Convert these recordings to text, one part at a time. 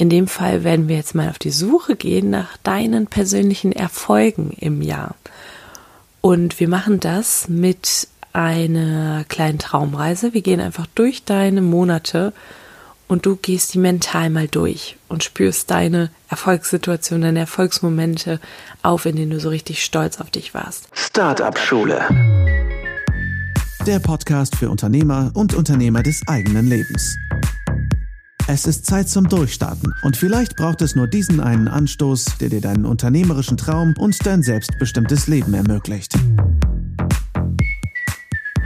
In dem Fall werden wir jetzt mal auf die Suche gehen nach deinen persönlichen Erfolgen im Jahr. Und wir machen das mit einer kleinen Traumreise. Wir gehen einfach durch deine Monate und du gehst die mental mal durch und spürst deine Erfolgssituation, deine Erfolgsmomente auf, in denen du so richtig stolz auf dich warst. Startup Schule. Der Podcast für Unternehmer und Unternehmer des eigenen Lebens. Es ist Zeit zum Durchstarten und vielleicht braucht es nur diesen einen Anstoß, der dir deinen unternehmerischen Traum und dein selbstbestimmtes Leben ermöglicht.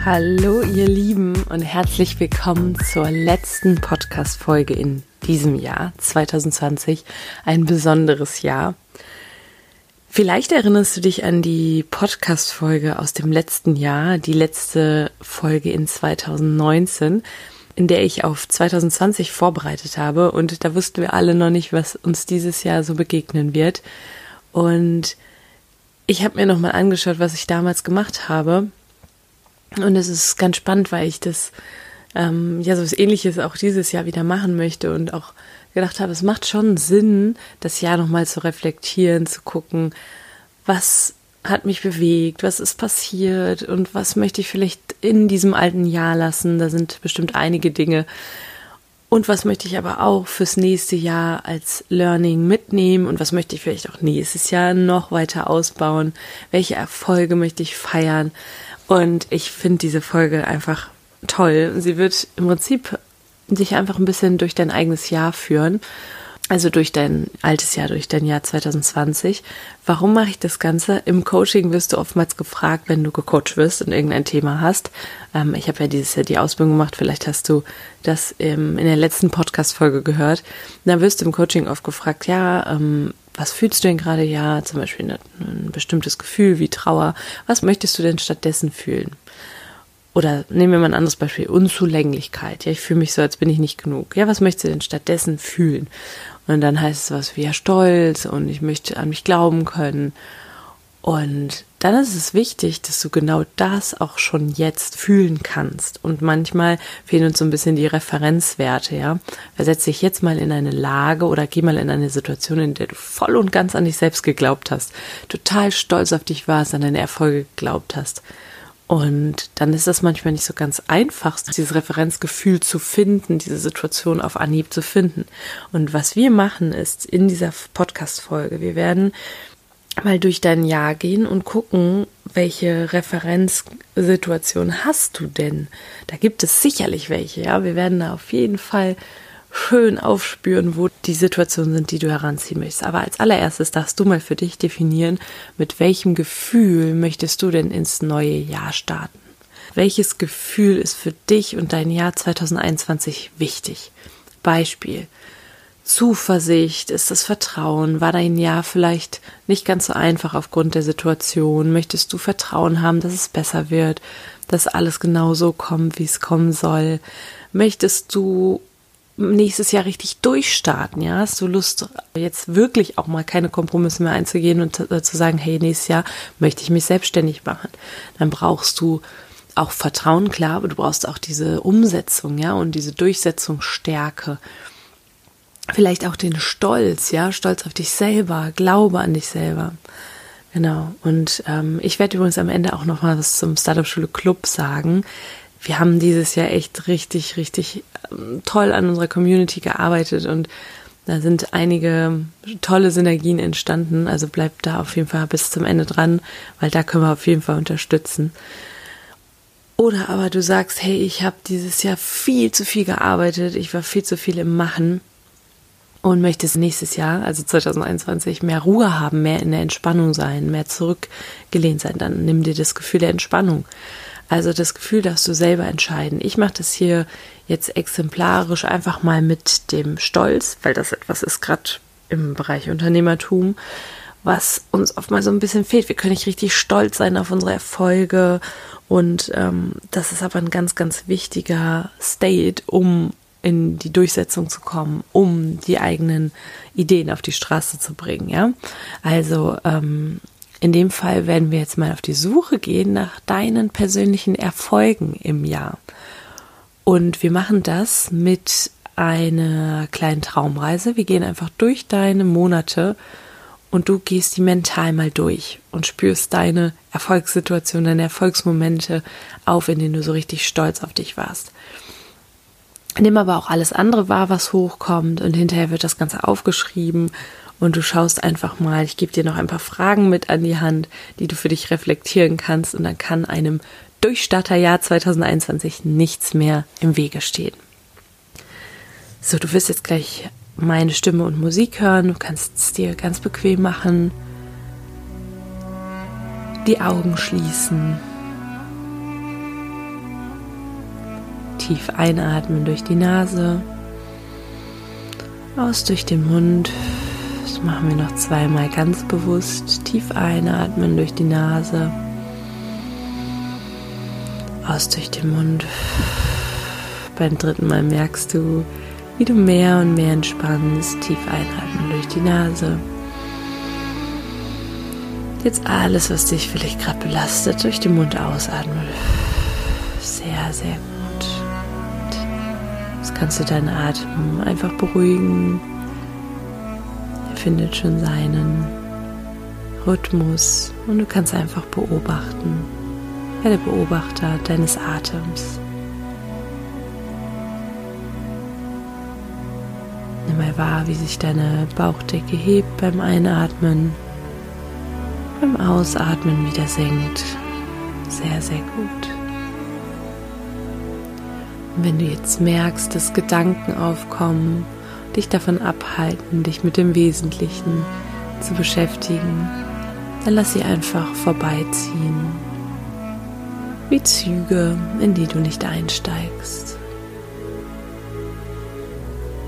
Hallo ihr Lieben und herzlich willkommen zur letzten Podcast-Folge in diesem Jahr 2020, ein besonderes Jahr. Vielleicht erinnerst du dich an die Podcast-Folge aus dem letzten Jahr, die letzte Folge in 2019 in der ich auf 2020 vorbereitet habe. Und da wussten wir alle noch nicht, was uns dieses Jahr so begegnen wird. Und ich habe mir nochmal angeschaut, was ich damals gemacht habe. Und es ist ganz spannend, weil ich das ähm, ja so was ähnliches auch dieses Jahr wieder machen möchte und auch gedacht habe, es macht schon Sinn, das Jahr nochmal zu reflektieren, zu gucken, was hat mich bewegt, was ist passiert und was möchte ich vielleicht in diesem alten Jahr lassen. Da sind bestimmt einige Dinge. Und was möchte ich aber auch fürs nächste Jahr als Learning mitnehmen und was möchte ich vielleicht auch nächstes Jahr noch weiter ausbauen? Welche Erfolge möchte ich feiern? Und ich finde diese Folge einfach toll. Sie wird im Prinzip sich einfach ein bisschen durch dein eigenes Jahr führen also durch dein altes Jahr, durch dein Jahr 2020. Warum mache ich das Ganze? Im Coaching wirst du oftmals gefragt, wenn du gecoacht wirst und irgendein Thema hast. Ähm, ich habe ja dieses Jahr die Ausbildung gemacht, vielleicht hast du das ähm, in der letzten Podcast-Folge gehört. Da wirst du im Coaching oft gefragt, ja, ähm, was fühlst du denn gerade? Ja, zum Beispiel ein, ein bestimmtes Gefühl wie Trauer. Was möchtest du denn stattdessen fühlen? Oder nehmen wir mal ein anderes Beispiel, Unzulänglichkeit. Ja, ich fühle mich so, als bin ich nicht genug. Ja, was möchtest du denn stattdessen fühlen? Und dann heißt es was wie ja Stolz und ich möchte an mich glauben können. Und dann ist es wichtig, dass du genau das auch schon jetzt fühlen kannst. Und manchmal fehlen uns so ein bisschen die Referenzwerte, ja. Versetz dich jetzt mal in eine Lage oder geh mal in eine Situation, in der du voll und ganz an dich selbst geglaubt hast, total stolz auf dich warst, an deine Erfolge geglaubt hast. Und dann ist es manchmal nicht so ganz einfach, dieses Referenzgefühl zu finden, diese Situation auf Anhieb zu finden. Und was wir machen ist in dieser Podcast-Folge, wir werden mal durch dein Jahr gehen und gucken, welche Referenzsituation hast du denn? Da gibt es sicherlich welche, ja. Wir werden da auf jeden Fall schön aufspüren, wo die Situationen sind, die du heranziehen möchtest. Aber als allererstes darfst du mal für dich definieren, mit welchem Gefühl möchtest du denn ins neue Jahr starten? Welches Gefühl ist für dich und dein Jahr 2021 wichtig? Beispiel. Zuversicht, ist das Vertrauen? War dein Jahr vielleicht nicht ganz so einfach aufgrund der Situation? Möchtest du Vertrauen haben, dass es besser wird, dass alles genau so kommt, wie es kommen soll? Möchtest du nächstes Jahr richtig durchstarten, ja? Hast du Lust, jetzt wirklich auch mal keine Kompromisse mehr einzugehen und zu sagen, hey, nächstes Jahr möchte ich mich selbstständig machen? Dann brauchst du auch Vertrauen, klar, aber du brauchst auch diese Umsetzung, ja, und diese Durchsetzungsstärke. Vielleicht auch den Stolz, ja, Stolz auf dich selber, Glaube an dich selber. Genau. Und ähm, ich werde übrigens am Ende auch noch mal was zum Startup Schule Club sagen wir haben dieses Jahr echt richtig, richtig ähm, toll an unserer Community gearbeitet und da sind einige tolle Synergien entstanden. Also bleibt da auf jeden Fall bis zum Ende dran, weil da können wir auf jeden Fall unterstützen. Oder aber du sagst, hey, ich habe dieses Jahr viel zu viel gearbeitet, ich war viel zu viel im Machen und möchtest nächstes Jahr, also 2021, mehr Ruhe haben, mehr in der Entspannung sein, mehr zurückgelehnt sein, dann nimm dir das Gefühl der Entspannung. Also das Gefühl darfst du selber entscheiden. Ich mache das hier jetzt exemplarisch einfach mal mit dem Stolz, weil das etwas ist gerade im Bereich Unternehmertum, was uns oft mal so ein bisschen fehlt. Wir können nicht richtig stolz sein auf unsere Erfolge und ähm, das ist aber ein ganz, ganz wichtiger State, um in die Durchsetzung zu kommen, um die eigenen Ideen auf die Straße zu bringen, ja. Also ähm, in dem Fall werden wir jetzt mal auf die Suche gehen nach deinen persönlichen Erfolgen im Jahr. Und wir machen das mit eine kleine Traumreise. Wir gehen einfach durch deine Monate und du gehst die mental mal durch und spürst deine Erfolgssituation, deine Erfolgsmomente auf, in denen du so richtig stolz auf dich warst. Nimm aber auch alles andere wahr, was hochkommt und hinterher wird das Ganze aufgeschrieben und du schaust einfach mal, ich gebe dir noch ein paar Fragen mit an die Hand, die du für dich reflektieren kannst und dann kann einem Durchstarterjahr 2021 nichts mehr im Wege stehen. So, du wirst jetzt gleich meine Stimme und Musik hören. Du kannst es dir ganz bequem machen. Die Augen schließen. Tief einatmen durch die Nase. Aus durch den Mund. Das machen wir noch zweimal ganz bewusst. Tief einatmen durch die Nase. Aus durch den Mund. Beim dritten Mal merkst du, wie du mehr und mehr entspannst, tief einatmen durch die Nase. Jetzt alles, was dich vielleicht gerade belastet, durch den Mund ausatmen. Sehr, sehr gut. Jetzt kannst du deinen Atem einfach beruhigen. Findet schon seinen Rhythmus und du kannst einfach beobachten. Werde Beobachter deines Atems. Nimm mal wahr, wie sich deine Bauchdecke hebt beim Einatmen, beim Ausatmen wieder senkt. Sehr, sehr gut. Und wenn du jetzt merkst, dass Gedanken aufkommen, dich davon abhalten, dich mit dem Wesentlichen zu beschäftigen, dann lass sie einfach vorbeiziehen. Wie Züge, in die du nicht einsteigst.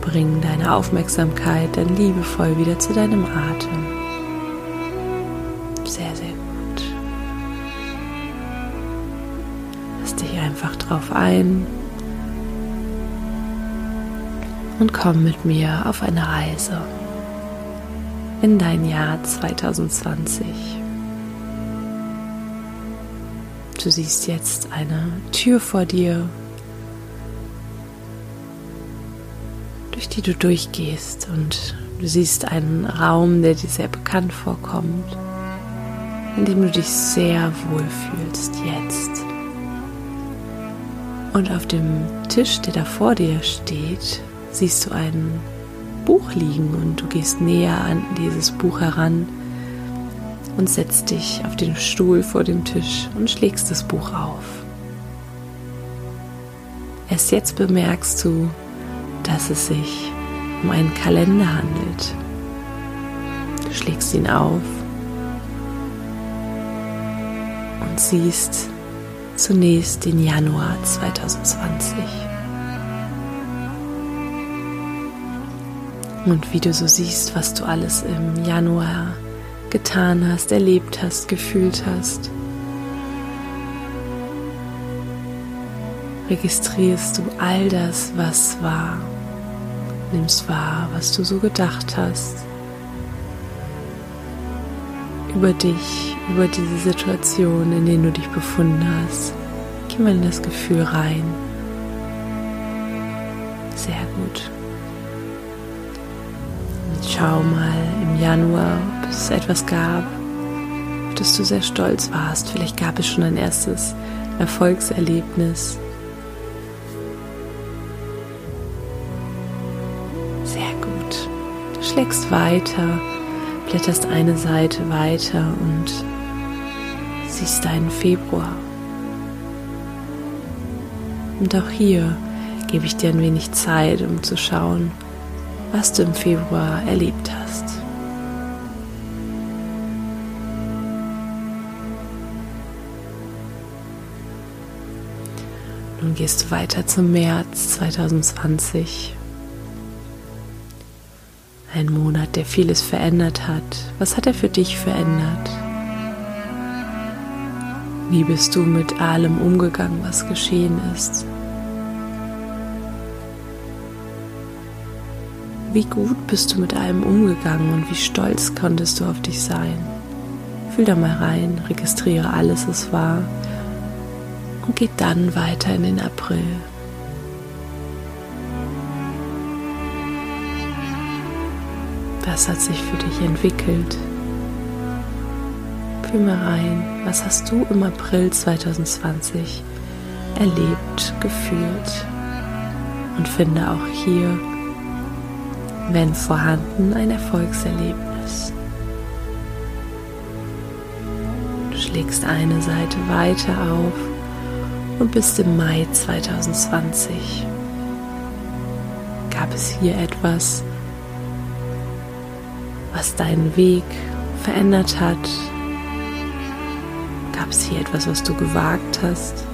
Bring deine Aufmerksamkeit dann liebevoll wieder zu deinem Atem. Sehr, sehr gut. Lass dich einfach drauf ein und komm mit mir auf eine Reise in dein Jahr 2020. Du siehst jetzt eine Tür vor dir durch die du durchgehst und du siehst einen Raum, der dir sehr bekannt vorkommt, in dem du dich sehr wohl fühlst jetzt. Und auf dem Tisch, der da vor dir steht, siehst du ein Buch liegen und du gehst näher an dieses Buch heran und setzt dich auf den Stuhl vor dem Tisch und schlägst das Buch auf. Erst jetzt bemerkst du, dass es sich um einen Kalender handelt. Du schlägst ihn auf und siehst zunächst den Januar 2020. Und wie du so siehst, was du alles im Januar getan hast, erlebt hast, gefühlt hast. Registrierst du all das, was war nimmst wahr, was du so gedacht hast über dich, über diese Situation, in der du dich befunden hast. Geh mal in das Gefühl rein. Sehr gut. Schau mal im Januar, ob es etwas gab, auf das du sehr stolz warst. Vielleicht gab es schon ein erstes Erfolgserlebnis schlägst weiter, blätterst eine Seite weiter und siehst deinen Februar. Und auch hier gebe ich dir ein wenig Zeit, um zu schauen, was du im Februar erlebt hast. Nun gehst du weiter zum März 2020 ein Monat, der vieles verändert hat. Was hat er für dich verändert? Wie bist du mit allem umgegangen, was geschehen ist? Wie gut bist du mit allem umgegangen und wie stolz konntest du auf dich sein? Fühl da mal rein, registriere alles, was war und geh dann weiter in den April. Was hat sich für dich entwickelt? Fühl mal rein, was hast du im April 2020 erlebt, gefühlt? Und finde auch hier, wenn vorhanden, ein Erfolgserlebnis. Du schlägst eine Seite weiter auf und bist im Mai 2020. Gab es hier etwas, was deinen Weg verändert hat? Gab es hier etwas, was du gewagt hast?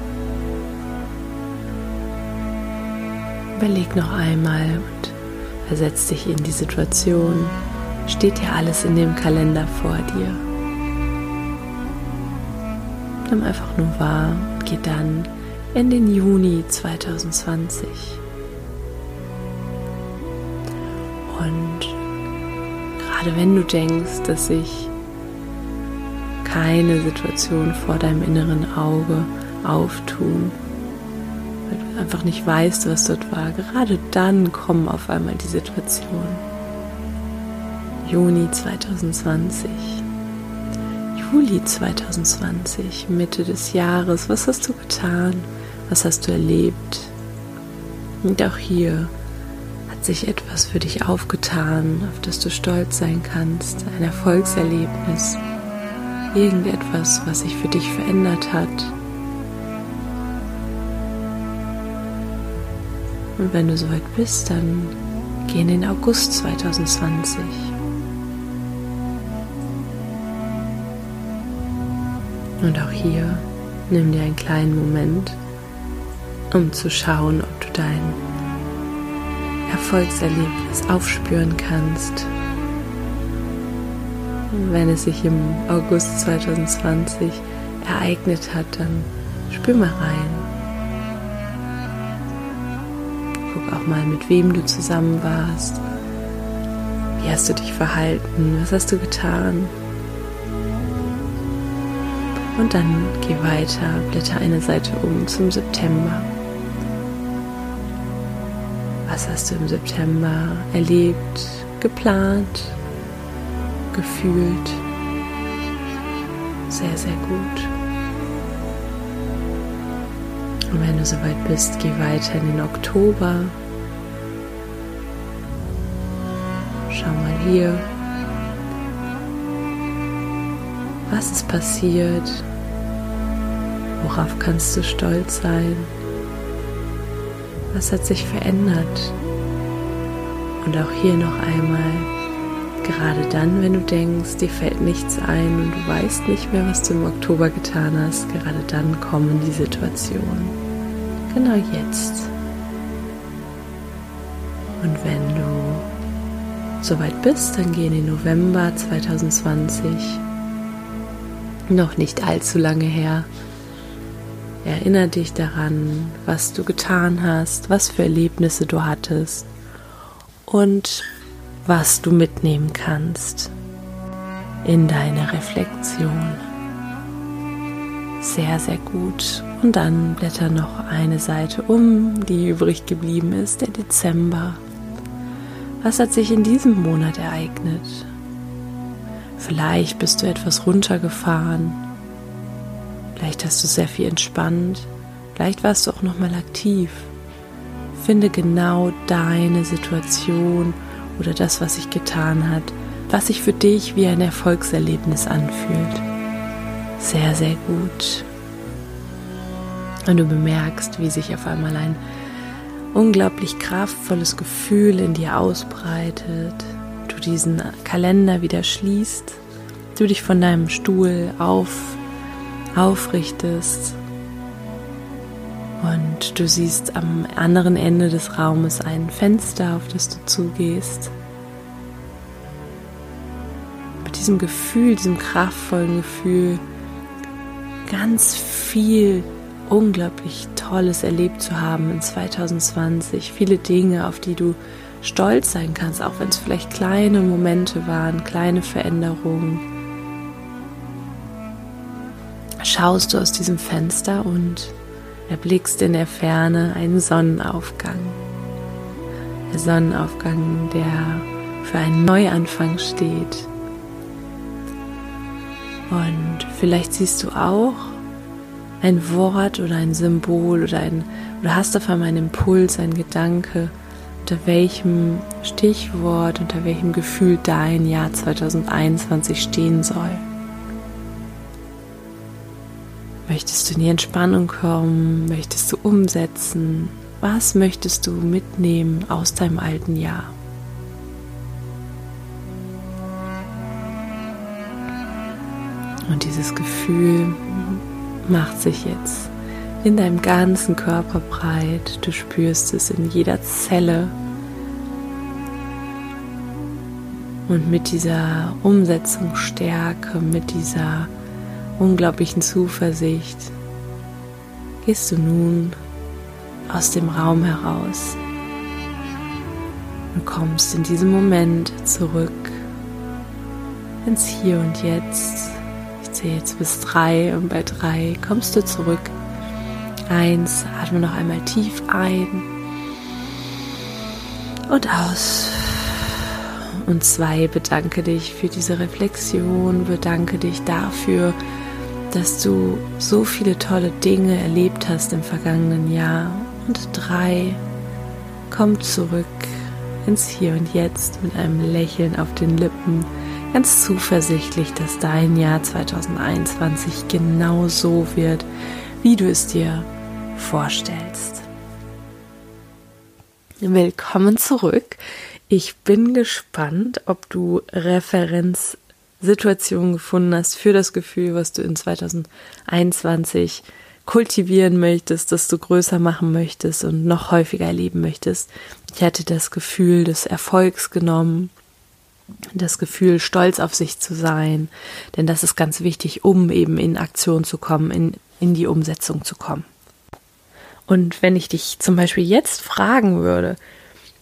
Überleg noch einmal und versetz dich in die Situation. Steht hier alles in dem Kalender vor dir? Nimm einfach nur wahr und geh dann in den Juni 2020. Und gerade wenn du denkst, dass sich keine Situation vor deinem inneren Auge auftun, einfach nicht weißt, was dort war, gerade dann kommen auf einmal die Situationen. Juni 2020, Juli 2020, Mitte des Jahres, was hast du getan? Was hast du erlebt? Und auch hier hat sich etwas für dich aufgetan, auf das du stolz sein kannst, ein Erfolgserlebnis, irgendetwas, was sich für dich verändert hat. Und wenn du soweit bist, dann geh in den August 2020. Und auch hier nimm dir einen kleinen Moment, um zu schauen, ob du dein Erfolgserlebnis aufspüren kannst. wenn es sich im August 2020 ereignet hat, dann spür mal rein. Auch mal, mit wem du zusammen warst. Wie hast du dich verhalten? Was hast du getan? Und dann geh weiter, blätter eine Seite um zum September. Was hast du im September erlebt, geplant, gefühlt? Sehr, sehr gut. Und wenn du soweit bist, geh weiter in den Oktober. Schau mal hier. Was ist passiert? Worauf kannst du stolz sein? Was hat sich verändert? Und auch hier noch einmal, gerade dann, wenn du denkst, dir fällt nichts ein und du weißt nicht mehr, was du im Oktober getan hast, gerade dann kommen die Situationen. Genau jetzt. Und wenn du soweit bist, dann geh in den November 2020. Noch nicht allzu lange her. Erinnere dich daran, was du getan hast, was für Erlebnisse du hattest und was du mitnehmen kannst in deine Reflexion. Sehr, sehr gut. Und dann blätter noch eine Seite um, die übrig geblieben ist, der Dezember. Was hat sich in diesem Monat ereignet? Vielleicht bist du etwas runtergefahren Vielleicht hast du sehr viel entspannt. Vielleicht warst du auch noch mal aktiv. Finde genau deine Situation oder das, was sich getan hat, was sich für dich wie ein Erfolgserlebnis anfühlt. Sehr, sehr gut. Und du bemerkst, wie sich auf einmal ein unglaublich kraftvolles Gefühl in dir ausbreitet. Du diesen Kalender wieder schließt, du dich von deinem Stuhl auf aufrichtest und du siehst am anderen Ende des Raumes ein Fenster, auf das du zugehst. Mit diesem Gefühl, diesem kraftvollen Gefühl, ganz viel unglaublich Tolles erlebt zu haben in 2020. Viele Dinge, auf die du stolz sein kannst, auch wenn es vielleicht kleine Momente waren, kleine Veränderungen schaust du aus diesem Fenster und erblickst in der Ferne einen Sonnenaufgang. Der Sonnenaufgang, der für einen Neuanfang steht. Und vielleicht siehst du auch ein Wort oder ein Symbol oder ein oder hast auf einmal einen Impuls, einen Gedanke, unter welchem Stichwort, unter welchem Gefühl dein Jahr 2021 stehen soll. Möchtest du in die Entspannung kommen? Möchtest du umsetzen? Was möchtest du mitnehmen aus deinem alten Jahr? Und dieses Gefühl macht sich jetzt in deinem ganzen Körper breit. Du spürst es in jeder Zelle. Und mit dieser Umsetzungsstärke, mit dieser unglaublichen Zuversicht gehst du nun aus dem Raum heraus und kommst in diesem Moment zurück ins Hier und Jetzt. Zähle jetzt bis drei und bei drei kommst du zurück. Eins, atme noch einmal tief ein und aus. Und zwei, bedanke dich für diese Reflexion, bedanke dich dafür, dass du so viele tolle Dinge erlebt hast im vergangenen Jahr. Und drei, komm zurück ins Hier und Jetzt mit einem Lächeln auf den Lippen, ganz zuversichtlich, dass dein Jahr 2021 genau so wird, wie du es dir vorstellst. Willkommen zurück. Ich bin gespannt, ob du Referenzsituationen gefunden hast für das Gefühl, was du in 2021 kultivieren möchtest, das du größer machen möchtest und noch häufiger erleben möchtest. Ich hatte das Gefühl des Erfolgs genommen, das Gefühl, stolz auf sich zu sein, denn das ist ganz wichtig, um eben in Aktion zu kommen, in, in die Umsetzung zu kommen. Und wenn ich dich zum Beispiel jetzt fragen würde,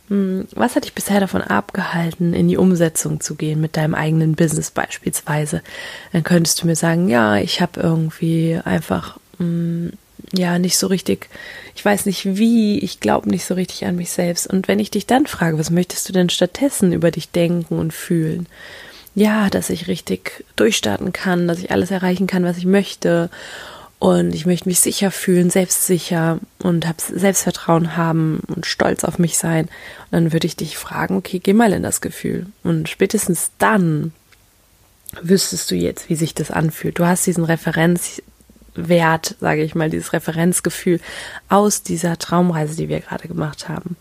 hm, was hat dich bisher davon abgehalten, in die Umsetzung zu gehen mit deinem eigenen Business beispielsweise? Dann könntest du mir sagen, ja, ich habe irgendwie einfach mh, hm, ja nicht so richtig, ich weiß nicht wie, ich glaube nicht so richtig an mich selbst. Und wenn ich dich dann frage, was möchtest du denn stattdessen über dich denken und fühlen? Ja, dass ich richtig durchstarten kann, dass ich alles erreichen kann, was ich möchte und ich möchte mich sicher fühlen, selbstsicher und hab Selbstvertrauen haben und stolz auf mich sein. Und dann würde ich dich fragen, okay, geh mal in das Gefühl. Und spätestens dann wüsstest du jetzt, wie sich das anfühlt. Du hast diesen Referenzwert, sage ich mal, dieses Referenzgefühl aus dieser Traumreise, die wir gerade gemacht haben.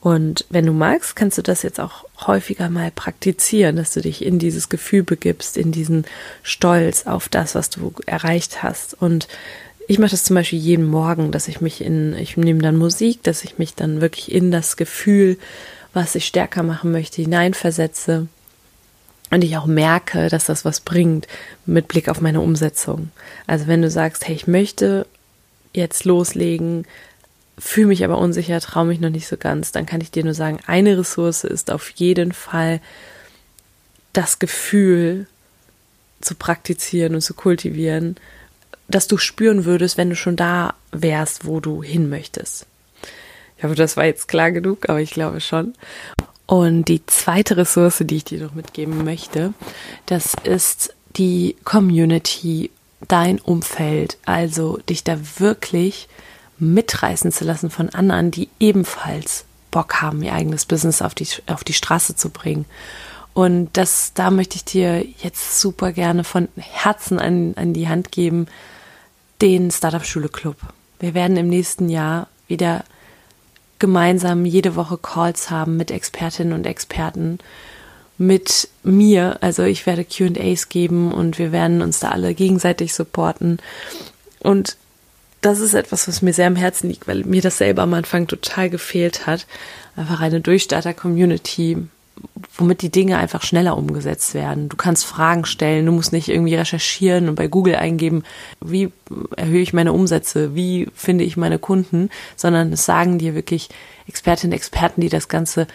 Und wenn du magst, kannst du das jetzt auch häufiger mal praktizieren, dass du dich in dieses Gefühl begibst, in diesen Stolz auf das, was du erreicht hast. Und ich mache das zum Beispiel jeden Morgen, dass ich mich in, ich nehme dann Musik, dass ich mich dann wirklich in das Gefühl, was ich stärker machen möchte, hineinversetze. Und ich auch merke, dass das was bringt mit Blick auf meine Umsetzung. Also wenn du sagst, hey, ich möchte jetzt loslegen, fühle mich aber unsicher, traue mich noch nicht so ganz, dann kann ich dir nur sagen, eine Ressource ist auf jeden Fall das Gefühl zu praktizieren und zu kultivieren, dass du spüren würdest, wenn du schon da wärst, wo du hin möchtest. Ich hoffe, das war jetzt klar genug, aber ich glaube schon. Und die zweite Ressource, die ich dir noch mitgeben möchte, das ist die Community, dein Umfeld, also dich da wirklich mitreißen zu lassen von anderen, die ebenfalls Bock haben, ihr eigenes Business auf die, auf die Straße zu bringen. Und das, da möchte ich dir jetzt super gerne von Herzen an, an die Hand geben, den Startup Schule Club. Wir werden im nächsten Jahr wieder gemeinsam jede Woche Calls haben mit Expertinnen und Experten, mit mir. Also ich werde QAs geben und wir werden uns da alle gegenseitig supporten. Und das ist etwas, was mir sehr am Herzen liegt, weil mir das selber am Anfang total gefehlt hat. Einfach eine Durchstarter-Community, womit die Dinge einfach schneller umgesetzt werden. Du kannst Fragen stellen, du musst nicht irgendwie recherchieren und bei Google eingeben, wie erhöhe ich meine Umsätze, wie finde ich meine Kunden, sondern es sagen dir wirklich Expertinnen Experten, die das Ganze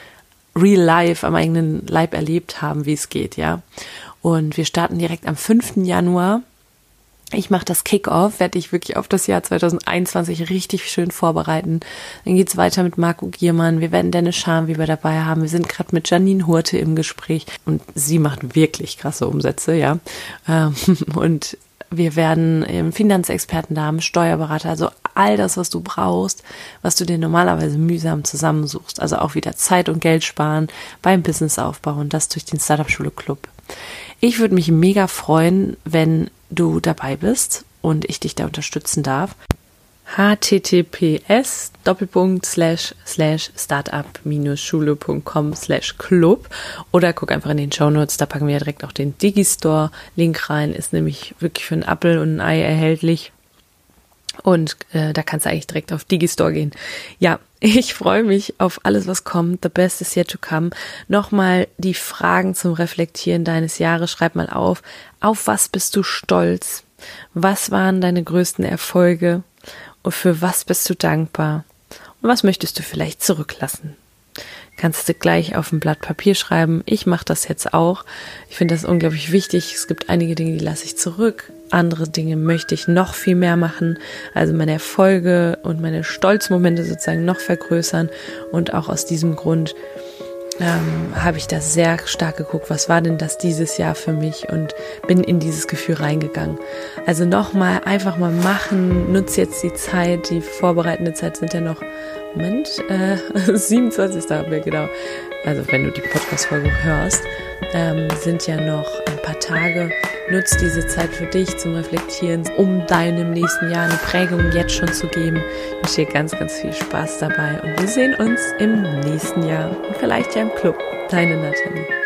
real life am eigenen Leib erlebt haben, wie es geht, ja. Und wir starten direkt am 5. Januar ich mache das Kickoff, werde ich wirklich auf das Jahr 2021 richtig schön vorbereiten. Dann geht's weiter mit Marco Giermann. Wir werden Dennis Scham wieder dabei haben. Wir sind gerade mit Janine Hurte im Gespräch und sie macht wirklich krasse Umsätze, ja. Ähm, und wir werden Finanzexperten da haben, Steuerberater, also all das, was du brauchst, was du dir normalerweise mühsam zusammensuchst. Also auch wieder Zeit und Geld sparen beim Businessaufbau und das durch den Startup Schule Club. Ich würde mich mega freuen, wenn du dabei bist und ich dich da unterstützen darf. Https doppelpunkt slash slash startup-schule.com slash club. Oder guck einfach in den Show Notes, da packen wir ja direkt auch den Digistore. Link rein, ist nämlich wirklich für einen Apple und ein Ei erhältlich. Und äh, da kannst du eigentlich direkt auf Digistore gehen. Ja, ich freue mich auf alles, was kommt. The best is yet to come. Nochmal die Fragen zum Reflektieren deines Jahres. Schreib mal auf. Auf was bist du stolz? Was waren deine größten Erfolge? Und für was bist du dankbar? Und was möchtest du vielleicht zurücklassen? Kannst du gleich auf ein Blatt Papier schreiben. Ich mache das jetzt auch. Ich finde das unglaublich wichtig. Es gibt einige Dinge, die lasse ich zurück. Andere Dinge möchte ich noch viel mehr machen. Also meine Erfolge und meine Stolzmomente sozusagen noch vergrößern. Und auch aus diesem Grund ähm, habe ich da sehr stark geguckt, was war denn das dieses Jahr für mich und bin in dieses Gefühl reingegangen. Also nochmal, einfach mal machen, nutze jetzt die Zeit, die vorbereitende Zeit sind ja noch, Moment, äh, 27. haben wir genau, also wenn du die Podcast-Folge hörst, ähm, sind ja noch ein paar Tage. Nutz diese Zeit für dich zum Reflektieren, um deinem nächsten Jahr eine Prägung jetzt schon zu geben. Ich wünsche dir ganz, ganz viel Spaß dabei und wir sehen uns im nächsten Jahr und vielleicht ja im Club. Deine Nathalie.